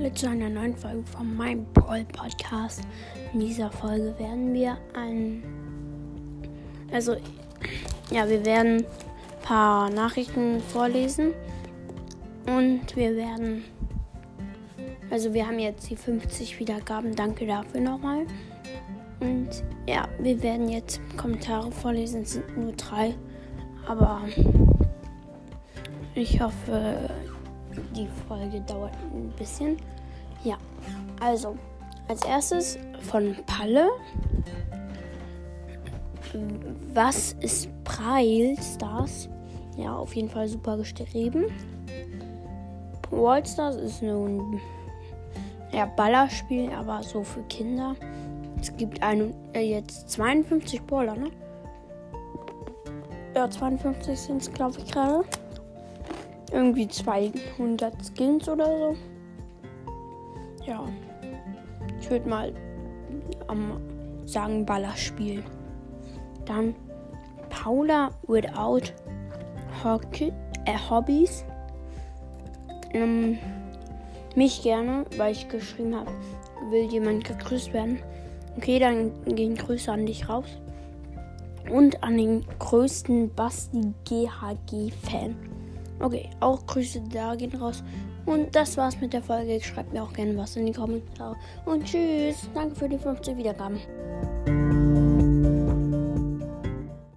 Leute zu einer neuen Folge von meinem Brawl Podcast. In dieser Folge werden wir ein. Also, ja, wir werden ein paar Nachrichten vorlesen. Und wir werden. Also, wir haben jetzt die 50 Wiedergaben. Danke dafür nochmal. Und ja, wir werden jetzt Kommentare vorlesen. Es sind nur drei. Aber ich hoffe, die Folge dauert ein bisschen. Ja, also als erstes von Palle. Was ist Braille Stars? Ja, auf jeden Fall super geschrieben. Wallstars ist nun ja, Ballerspiel, aber so für Kinder. Es gibt ein, äh, jetzt 52 Baller, ne? Ja, 52 sind es, glaube ich, gerade irgendwie 200 Skins oder so. Ja. Ich würde mal ähm, sagen Ballerspiel. Dann Paula without Hockey, äh, Hobbys. Ähm, mich gerne, weil ich geschrieben habe, will jemand gegrüßt werden. Okay, dann gehen Grüße an dich raus. Und an den größten Basti GHG-Fan. Okay, auch Grüße da gehen raus. Und das war's mit der Folge. Schreibt mir auch gerne was in die Kommentare. Und tschüss. Danke für die 50 Wiedergaben.